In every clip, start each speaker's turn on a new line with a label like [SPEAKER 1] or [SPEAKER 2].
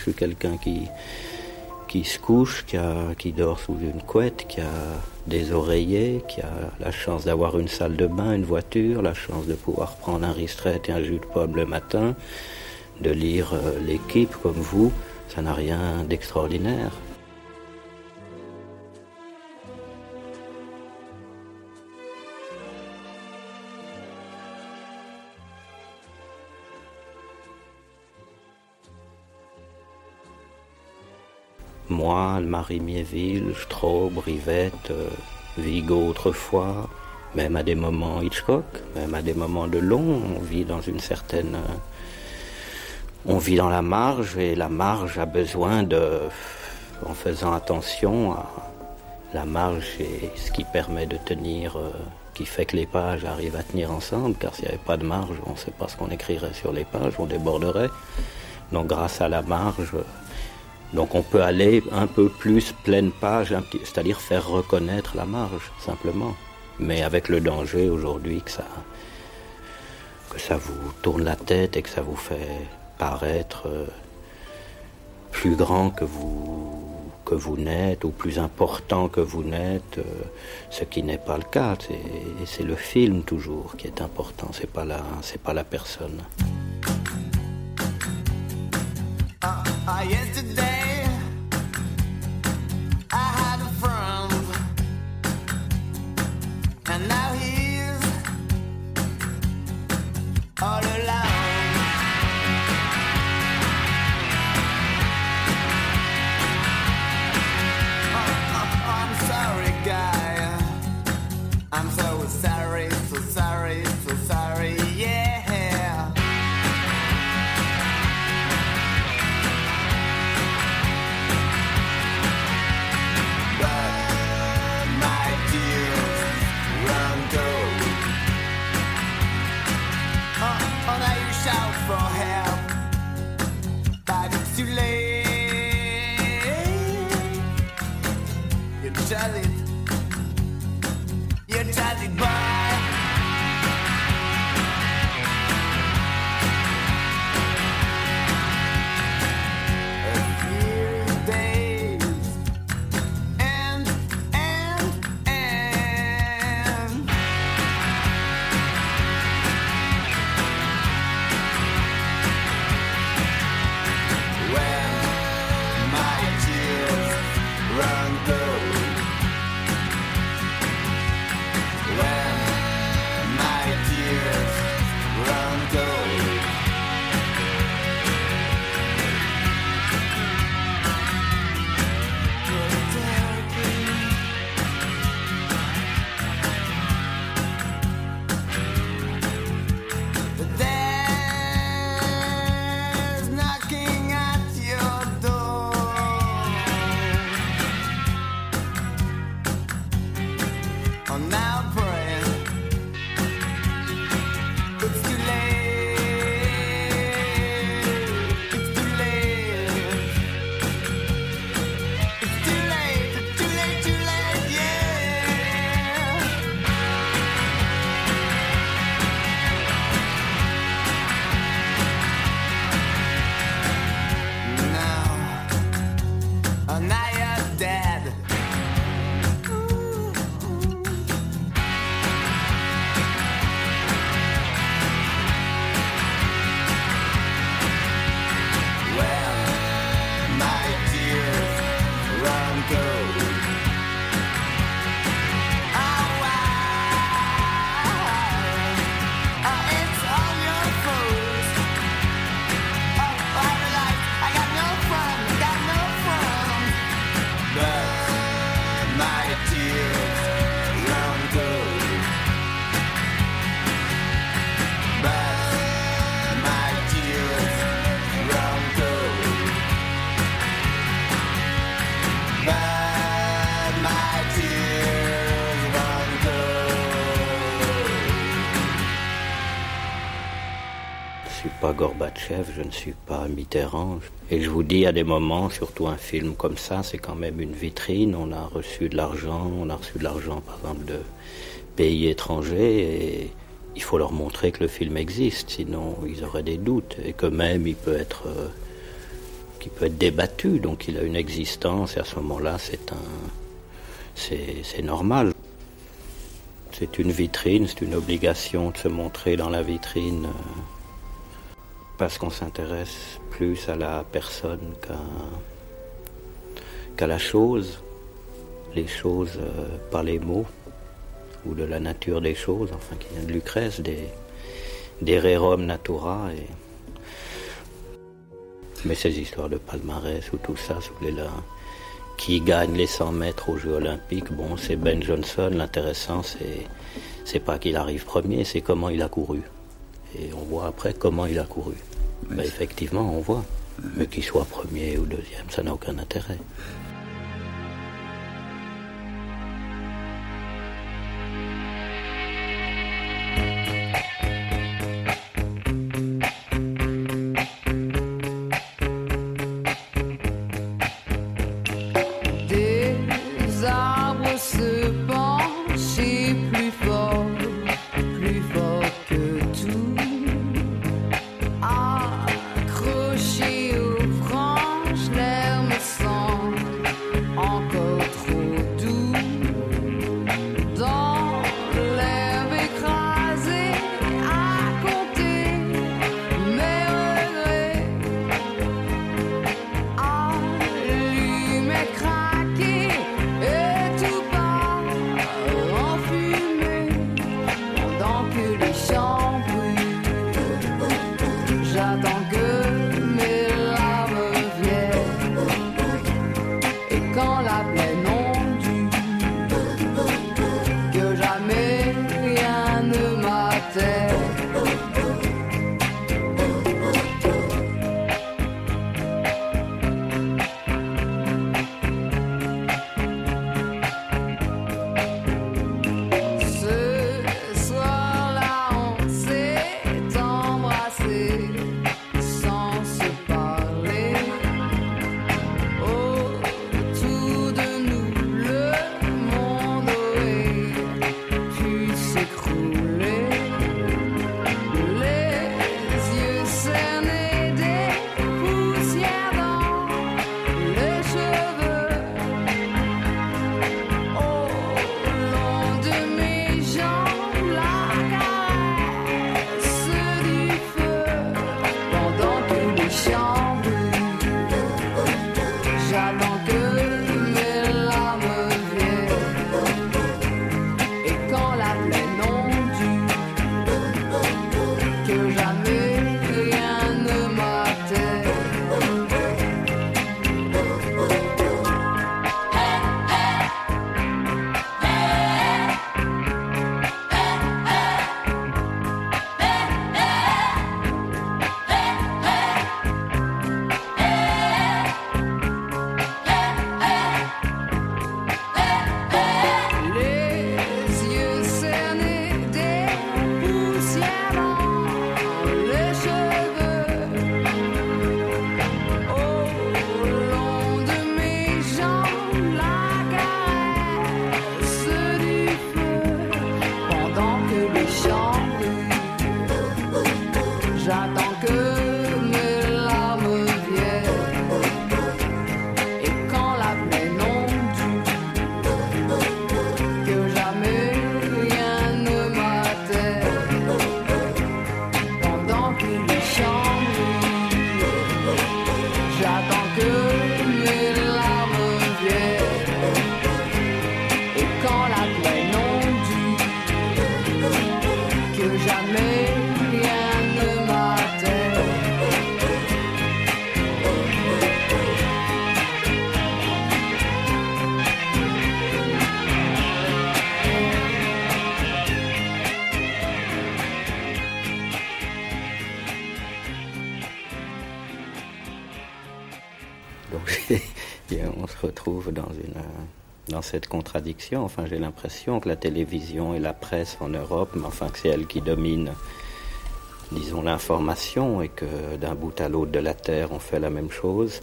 [SPEAKER 1] Je suis quelqu'un qui, se couche, qui, qui dort sous une couette, qui a des oreillers, qui a la chance d'avoir une salle de bain, une voiture, la chance de pouvoir prendre un ristret et un jus de pomme le matin, de lire euh, l'équipe comme vous, ça n'a rien d'extraordinaire. Moi, Marie-Miéville, Straub, Rivette, euh, Vigo autrefois, même à des moments Hitchcock, même à des moments de long, on vit dans une certaine... Euh, on vit dans la marge et la marge a besoin de... En faisant attention à la marge et ce qui permet de tenir, euh, qui fait que les pages arrivent à tenir ensemble, car s'il n'y avait pas de marge, on ne sait pas ce qu'on écrirait sur les pages, on déborderait. Donc grâce à la marge, donc on peut aller un peu plus pleine page, c'est-à-dire faire reconnaître la marge, simplement. Mais avec le danger aujourd'hui que ça, que ça vous tourne la tête et que ça vous fait paraître euh, plus grand que vous, que vous n'êtes ou plus important que vous n'êtes, euh, ce qui n'est pas le cas. C'est le film toujours qui est important, c'est pas pas la personne. Ne suis pas Mitterrand. Et je vous dis, à des moments, surtout un film comme ça, c'est quand même une vitrine. On a reçu de l'argent, on a reçu de l'argent, par exemple, de pays étrangers, et il faut leur montrer que le film existe, sinon ils auraient des doutes, et que même il peut être euh,
[SPEAKER 2] qui peut être débattu, donc il a une existence et à ce moment-là c'est un c'est normal. C'est une vitrine, c'est une obligation de se montrer dans la vitrine euh, parce qu'on s'intéresse plus à la personne qu'à la chose, les choses euh, par les mots ou de la nature des choses, enfin qui vient de Lucrèce, des, des rerum natura. Mais ces histoires de palmarès ou tout ça, qui gagne les 100 mètres aux Jeux Olympiques, bon, c'est Ben Johnson. L'intéressant, c'est pas qu'il arrive premier, c'est comment il a couru. Et on voit après comment il a couru. Ben, effectivement, on voit. Mais qu'il soit premier ou deuxième, ça n'a aucun intérêt. Cette Enfin, j'ai l'impression que la télévision et la presse en Europe, mais enfin que c'est elle qui domine, disons, l'information et que d'un bout à l'autre de la Terre, on fait la même chose.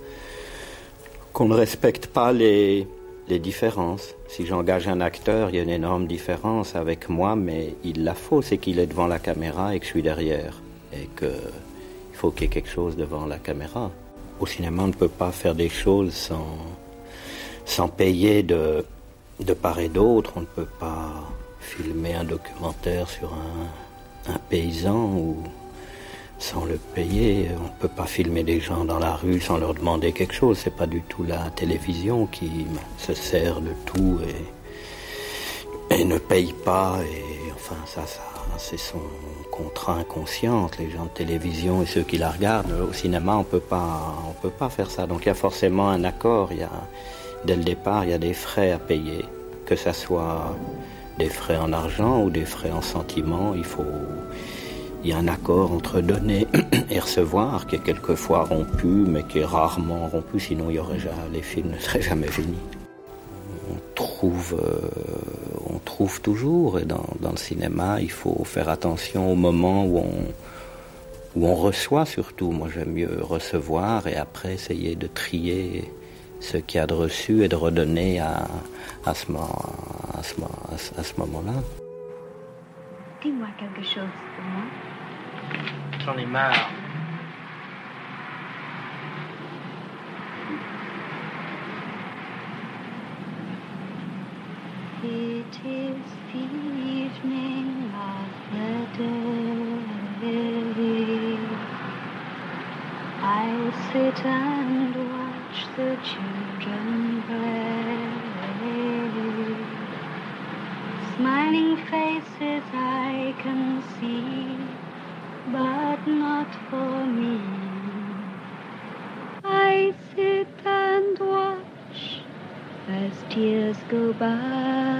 [SPEAKER 2] Qu'on ne respecte pas les, les différences. Si j'engage un acteur, il y a une énorme différence avec moi, mais il la faut, c'est qu'il est devant la caméra et que je suis derrière. Et qu'il faut qu'il y ait quelque chose devant la caméra.
[SPEAKER 1] au cinéma, on ne peut pas faire des choses sans, sans payer de, de part et d'autre. On ne peut pas filmer un documentaire sur un, paysan ou sans le payer. On ne peut pas filmer des gens dans la rue sans leur demander quelque chose. C'est pas du tout la télévision qui se sert de tout et, ne paye pas. Et enfin, ça, ça c'est son contrat inconsciente. Les gens de télévision et ceux qui la regardent au cinéma, on peut pas, on peut pas faire ça. Donc il y a forcément un accord. Dès le départ, il y a des frais à payer, que ça soit des frais en argent ou des frais en sentiments. Il faut il y a un accord entre donner et recevoir qui est quelquefois rompu, mais qui est rarement rompu, sinon il y aurait les films ne seraient jamais finis. On trouve, euh, on trouve toujours, et dans, dans, le cinéma, il faut faire attention au moment où on, où on reçoit surtout. Moi j'aime mieux recevoir et après essayer de trier ce qu'il y a de reçu et de redonner à, à ce, à ce, à ce moment-là.
[SPEAKER 3] Dis-moi quelque chose pour moi.
[SPEAKER 4] J'en ai marre.
[SPEAKER 3] It is the evening of the day. I sit and the children play. Smiling faces I can see, but not for me. I sit and watch as tears go by.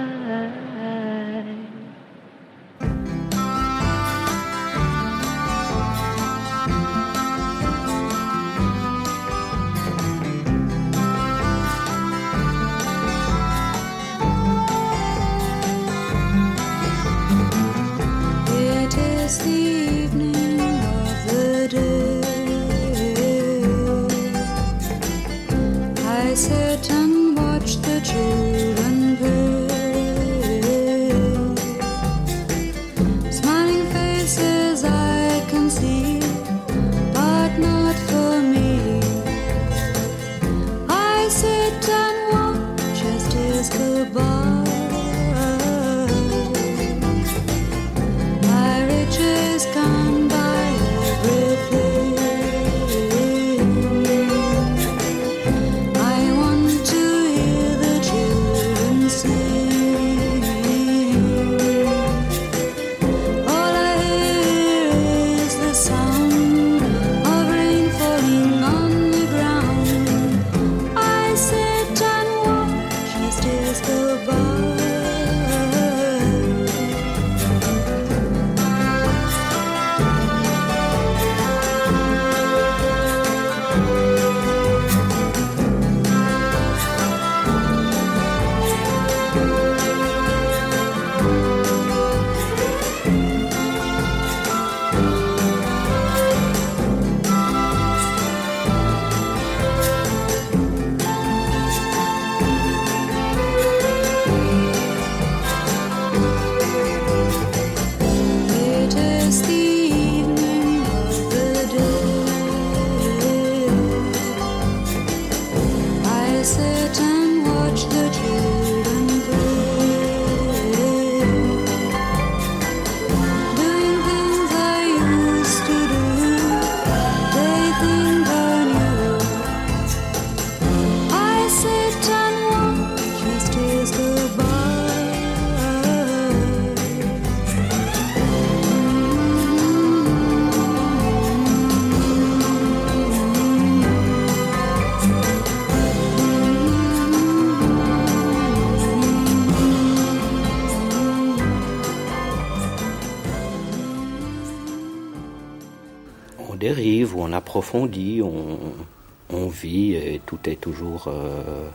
[SPEAKER 3] On
[SPEAKER 1] vit et tout est toujours. euh,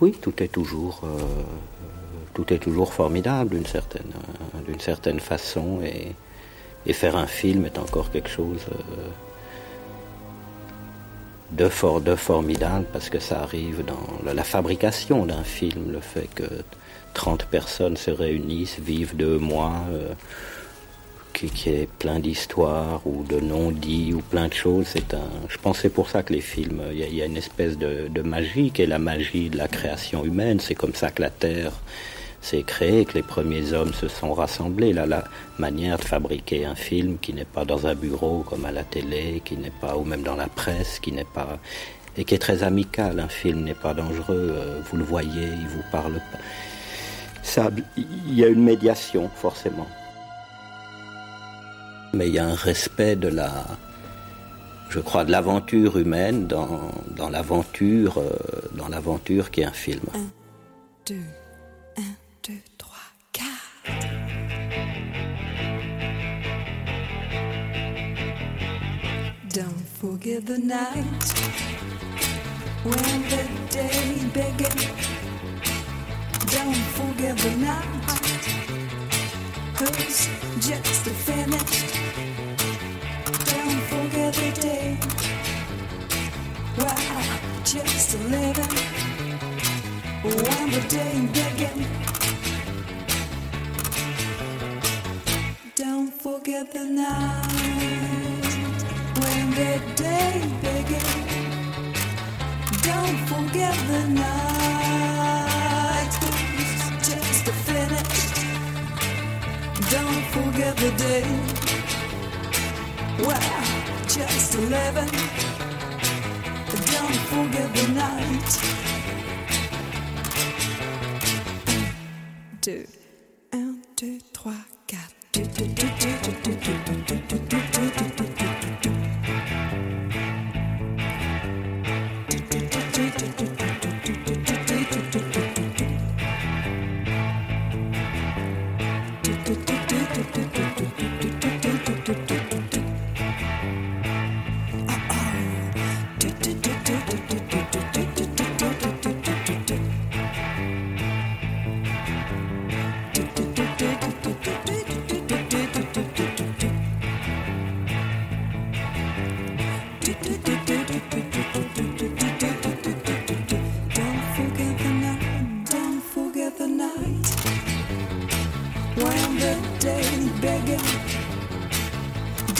[SPEAKER 1] oui, tout est toujours. euh, tout est toujours formidable d'une certaine, d'une certaine façon et, faire un film est encore quelque chose euh, de fort, de formidable parce que ça arrive dans la, fabrication d'un film, le fait que 30 personnes se réunissent, vivent deux mois, qui, est plein d'histoires ou de non-dits ou plein de choses. C'est un, je pense que c'est pour ça que les films, il y a, une espèce de, de magie qui est la magie de la création humaine. C'est comme ça que la Terre s'est créée, que les premiers hommes se sont rassemblés. Là, la manière de fabriquer un film qui n'est pas dans un bureau comme à la télé, qui n'est pas, ou même dans la presse, qui n'est pas, et qui est très amical. Un film n'est pas dangereux, euh, vous le voyez, il vous parle pas. Ça, il y a une médiation, forcément. Mais il y a un respect de la, je crois, de l'aventure humaine dans, dans l'aventure, euh, dans l'aventure qui est un film.
[SPEAKER 5] Don't forget the night when the day began. Don't forget the night who's just finished. Don't forget the day. Wow, just living when the day began. Don't forget the night when the day began. Don't forget the night Don't forget the day. Well, just eleven. Don't forget the night. Deux, un, deux, trois, quatre. Deux, deux, deux,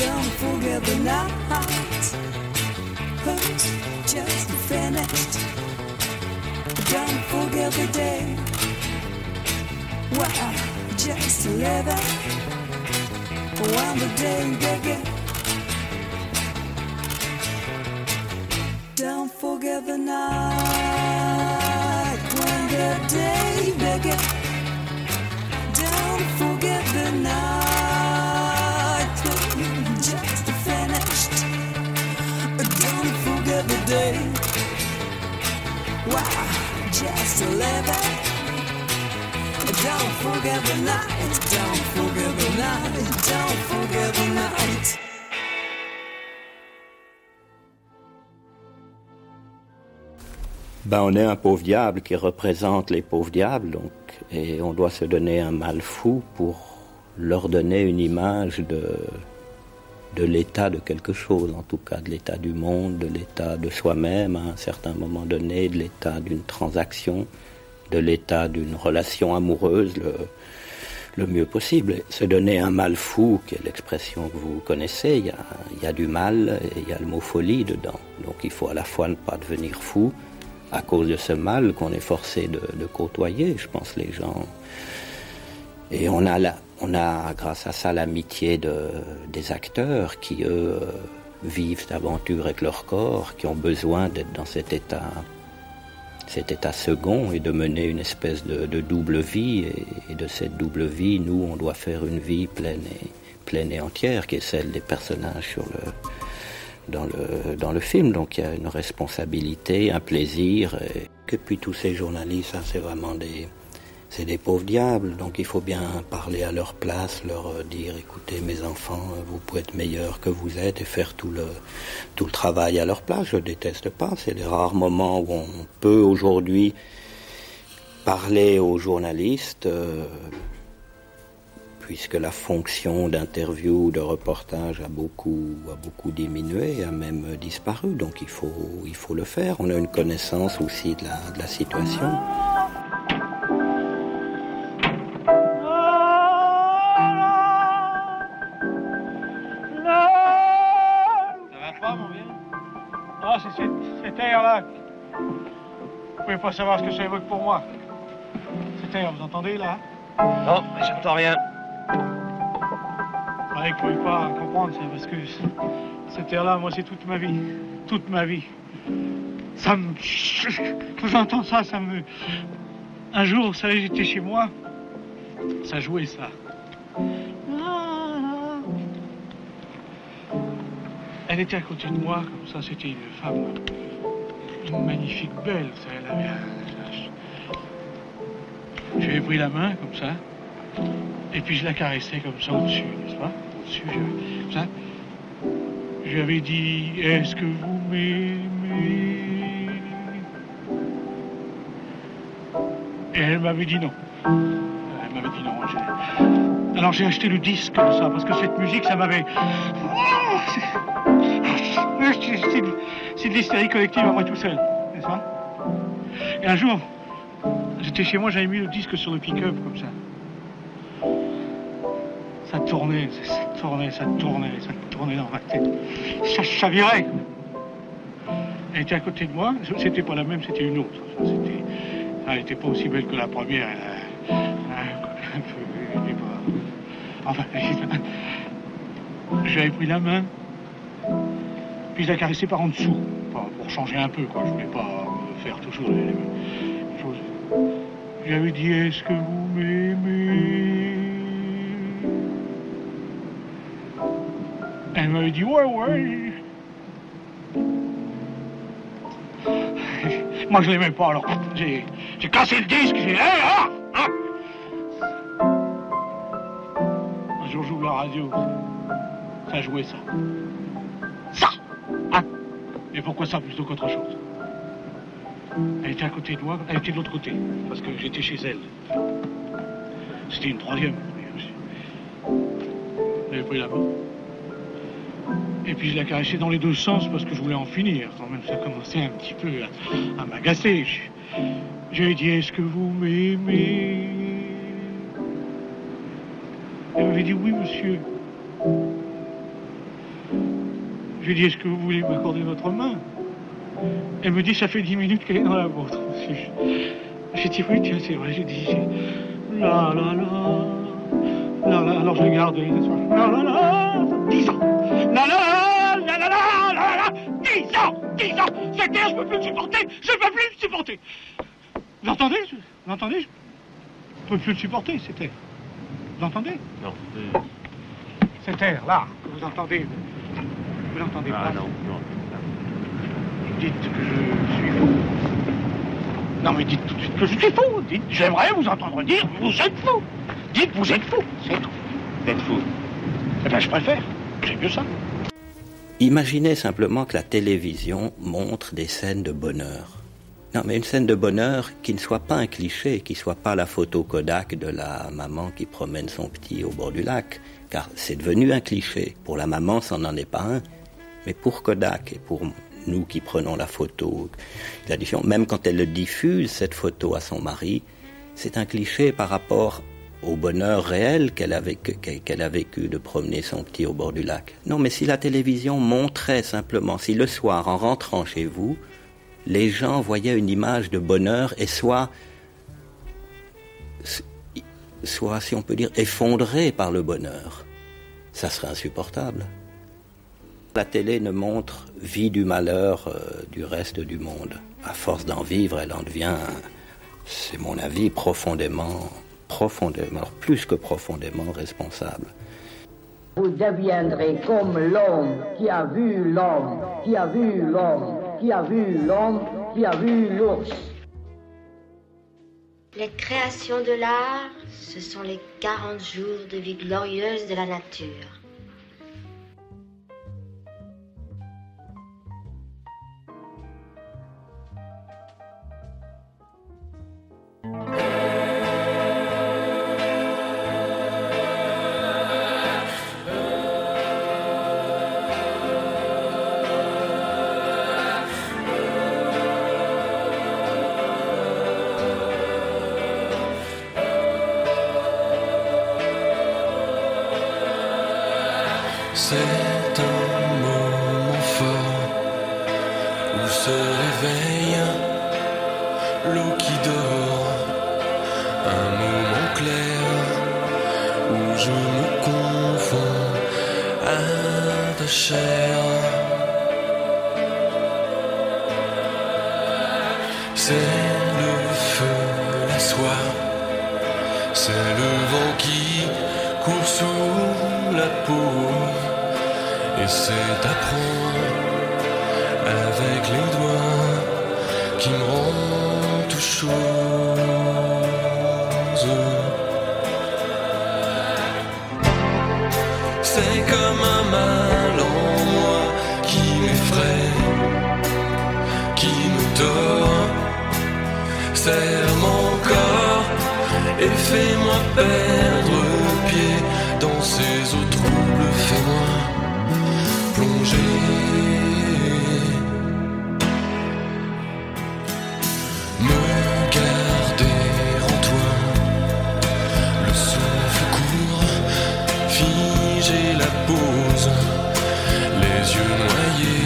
[SPEAKER 5] Don't forget the night who's just finished. Don't forget the day. Wow, just living when the day began. Don't forget the night when the day began. Don't forget the night
[SPEAKER 1] Ben, on est un pauvre diable qui représente les pauvres diables, donc, et on doit se donner un mal fou pour leur donner une image de, de l'état de quelque chose, en tout cas de l'état du monde, de l'état de soi-même à un certain moment donné, de l'état d'une transaction, de l'état d'une relation amoureuse, le, le mieux possible. Se donner un mal fou, qui est l'expression que vous connaissez, il y a, y a du mal et il y a le mot folie dedans. Donc il faut à la fois ne pas devenir fou, à cause de ce mal qu'on est forcé de, de côtoyer. Je pense les gens. Et on a, la, on a grâce à ça l'amitié de, des acteurs qui, eux, euh, vivent cette aventure avec leur corps, qui ont besoin d'être dans cet état, second et de mener une espèce de, double vie. Et, de cette double vie, nous, on doit faire une vie pleine et, entière, qui est celle des personnages dans le, film. Donc il y a une responsabilité, un plaisir. Et, puis tous ces journalistes, c'est vraiment des, c'est des pauvres diables. Donc il faut bien parler à leur place, leur euh, dire, écoutez mes enfants, euh, vous pouvez être meilleurs que vous êtes et faire tout le, tout le travail à leur place. Je déteste pas. C'est les rares moments où on peut aujourd'hui parler aux journalistes. euh, puisque la fonction d'interview, de reportage a beaucoup, a beaucoup diminué, a même disparu. Donc il faut, il faut le faire. On a une connaissance aussi de la, de la situation.
[SPEAKER 4] Pas savoir ce que ça évoque pour moi. Cet air, vous entendez là?
[SPEAKER 6] Non, mais j'entends rien.
[SPEAKER 4] Ouais, vous pouvez pas comprendre ça, parce que c- cet air-là, moi, c'est toute ma vie. Toute ma vie. Ça me... Quand j'entends ça, ça me... Un jour, vous savez, j'étais chez moi, ça jouait ça. Elle était à côté de moi, comme ça, c'était une femme, une magnifique belle, Je lui ai pris la main, comme ça, et puis je la caressais comme ça au-dessus, n'est-ce pas? Au-dessus, comme ça. Je lui avais dit, est-ce que vous m'aimez? Et elle m'avait dit non. Elle m'avait dit non. Alors j'ai acheté le disque de ça, parce que cette musique, ça m'avait... C'est- de l'hystérie collective à moi tout seul, n'est-ce pas? Et un jour, j'étais chez moi, j'avais mis le disque sur le pick-up, comme ça. Ça tournait, ça tournait, ça tournait, ça tournait dans ma tête. Ça chavirait. Elle était à côté de moi. C'était pas la même, c'était une autre. Elle n'était pas aussi belle que la première. Elle a, un peu, elle pas- Enfin, je lui avais pris la main, puis je la caressais par en dessous, pour, changer un peu, quoi. Je voulais pas euh, faire toujours les choses. Je lui avais dit, est-ce que vous m'aimez? Elle m'avait dit, ouais, ouais. Moi, je l'aimais pas, alors j'ai, cassé le disque, j'ai... Hey, ah, ah. Un jour, j'ouvre la radio, ça jouait ça. Et pourquoi ça plutôt qu'autre chose Elle était à côté de moi, elle était de l'autre côté, parce que j'étais chez elle. C'était une troisième. J'avais pris la main. Et puis je la caressais dans les deux sens parce que je voulais en finir. Quand même, ça commençait un petit peu à, à m'agacer. Je, je lui ai dit, est-ce que vous m'aimez? Elle m'avait dit, oui, monsieur. Je lui ai dit, est-ce que vous voulez m'accorder votre main Elle me dit, ça fait dix minutes qu'elle est dans la vôtre. J'ai dit, oui, tiens, c'est vrai. J'ai dit, la la la. La la, alors je l'ai gardé. La la la. Dix ans. La la la la la la la. Dix ans. Dix ans. Cette air, je peux plus le supporter. Je peux plus le supporter. Vous entendez Vous entendez Je peux plus le supporter, cet air. Vous entendez
[SPEAKER 6] Non.
[SPEAKER 4] Cet air, là, que vous entendez. Vous l'entendez
[SPEAKER 6] Ah
[SPEAKER 4] pas
[SPEAKER 6] non, non.
[SPEAKER 4] Dites que je suis fou. Non, mais dites tout de suite que je suis fou. Dites, j'aimerais vous entendre dire, vous êtes fou. Dites, vous êtes fou. C'est tout. Vous êtes fou. Eh bien, je préfère. J'ai mieux ça.
[SPEAKER 1] Imaginez simplement que la télévision montre des scènes de bonheur. Non, mais une scène de bonheur qui ne soit pas un cliché, qui soit pas la photo Kodak de la maman qui promène son petit au bord du lac, car c'est devenu un cliché. Pour la maman, ça n'en est pas un, mais pour Kodak et pour nous qui prenons la photo, même quand elle le diffuse, cette photo à son mari, c'est un cliché par rapport au bonheur réel qu'elle a, vécu, qu'elle a vécu de promener son petit au bord du lac. Non, mais si la télévision montrait simplement, si le soir, en rentrant chez vous, les gens voyaient une image de bonheur et soit, soit, si on peut dire, effondrés par le bonheur, ça serait insupportable. La télé ne montre vie du malheur euh, du reste du monde. À force d'en vivre, elle en devient, c'est mon avis, profondément, profondément, alors plus que profondément responsable.
[SPEAKER 7] Vous deviendrez comme l'homme qui a vu l'homme, qui a vu l'homme, qui a vu l'homme, qui a vu l'ours.
[SPEAKER 8] Les créations de l'art, ce sont les 40 jours de vie glorieuse de la nature.
[SPEAKER 9] À ta chair. C'est le feu, la soie, c'est le vent qui court sous la peau, et c'est apprendre avec les doigts qui me rend tout chose. C'est comme un mal en moi qui m'effraie, qui me tord, serre mon corps et fais-moi perdre pied dans ces eaux troubles, fais-moi plonger. Pause, les yeux noyés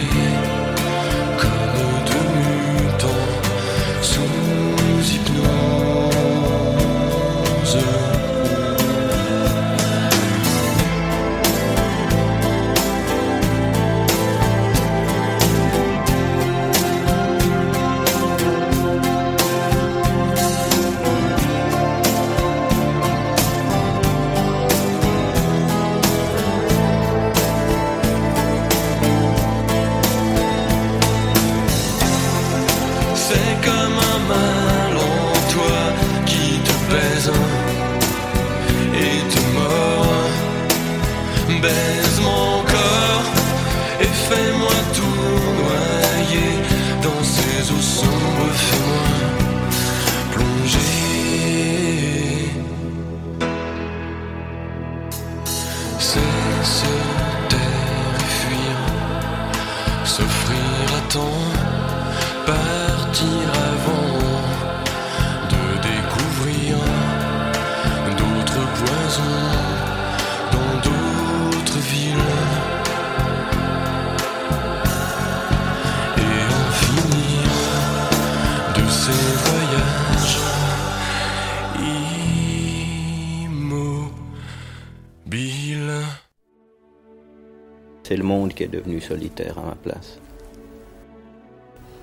[SPEAKER 9] C'est
[SPEAKER 1] le monde qui est devenu solitaire à ma place.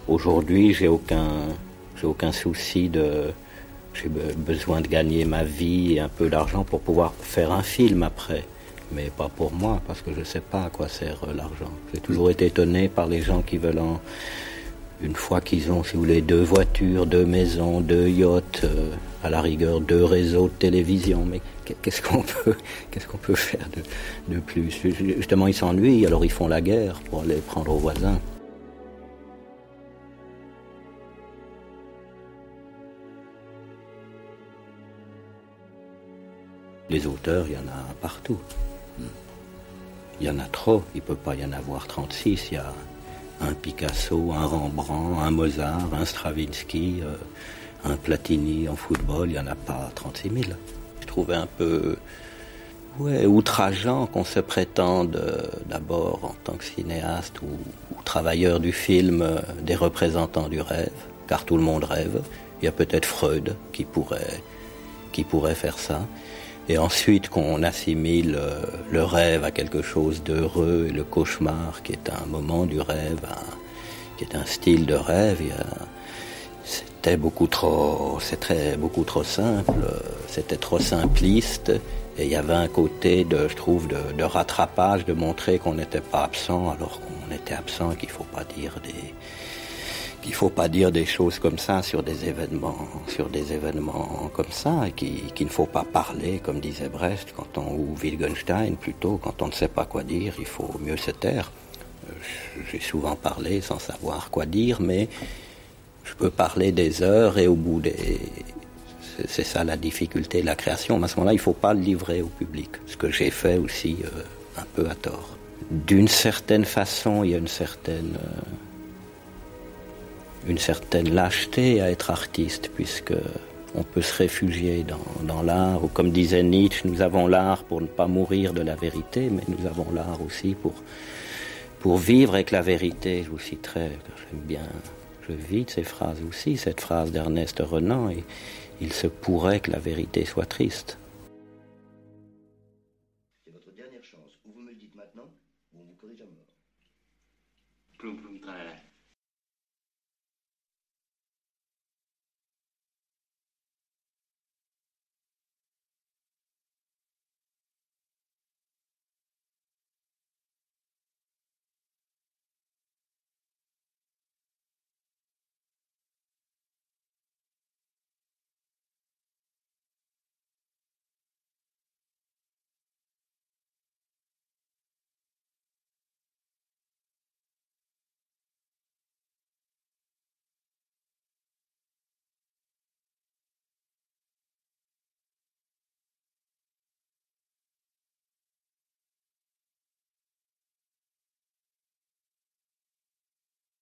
[SPEAKER 1] Aujourd'hui, j'ai aucun, j'ai aucun souci de, j'ai be- besoin de gagner ma vie et un peu d'argent pour pouvoir faire un film après. Mais pas pour moi, parce que je ne sais pas à quoi sert euh, l'argent. J'ai toujours été étonné par les gens qui veulent en, une fois qu'ils ont, si vous voulez, deux voitures, deux maisons, deux yachts, euh, à la rigueur deux réseaux de télévision, mais qu'est- qu'est-ce qu'on peut, faire de, plus? Justement, ils s'ennuient, alors ils font la guerre pour aller prendre aux voisins. Les auteurs, il y en a partout. Il y en a trop, il ne peut pas y en avoir 36. Il un Picasso, un Rembrandt, un Mozart, un Stravinsky, euh, un Platini en football, il n'y en a pas 36 000. Je trouvais un peu outrageant qu'on se prétende euh, d'abord en tant que cinéaste ou, ou travailleur du film euh, des représentants du rêve, car tout le monde rêve. Il y a peut-être Freud qui pourrait, qui pourrait faire ça. Et ensuite qu'on assimile euh, le rêve à quelque chose d'heureux et le cauchemar qui est un moment du rêve, qui est un style de rêve, c'était beaucoup trop, très beaucoup trop simple, euh, c'était trop simpliste. Et il y avait un côté de, je trouve, de, rattrapage, de montrer qu'on n'était pas absent alors qu'on était absent, qu'il faut pas dire des, qu'il faut pas dire des choses comme ça sur des événements, sur des événements comme ça, et qui- qu'il ne faut pas parler, comme disait Brecht, quand on, ou Wittgenstein plutôt, quand on ne sait pas quoi dire, il faut mieux se taire. Euh, J'ai souvent parlé sans savoir quoi dire, mais je peux parler des heures et au bout des... C'est ça la difficulté de la création. Mais à ce moment-là, il ne faut pas le livrer au public, ce que j'ai fait aussi euh, un peu à tort. D'une certaine façon, il y a une certaine... euh, une certaine lâcheté à être artiste, puisque on peut se réfugier dans, l'art, ou comme disait Nietzsche, nous avons l'art pour ne pas mourir de la vérité, mais nous avons l'art aussi pour, pour vivre avec la vérité, je vous citerai, j'aime bien, je vis de ces phrases aussi, cette phrase d'Ernest Renan, et il se pourrait que la vérité soit triste.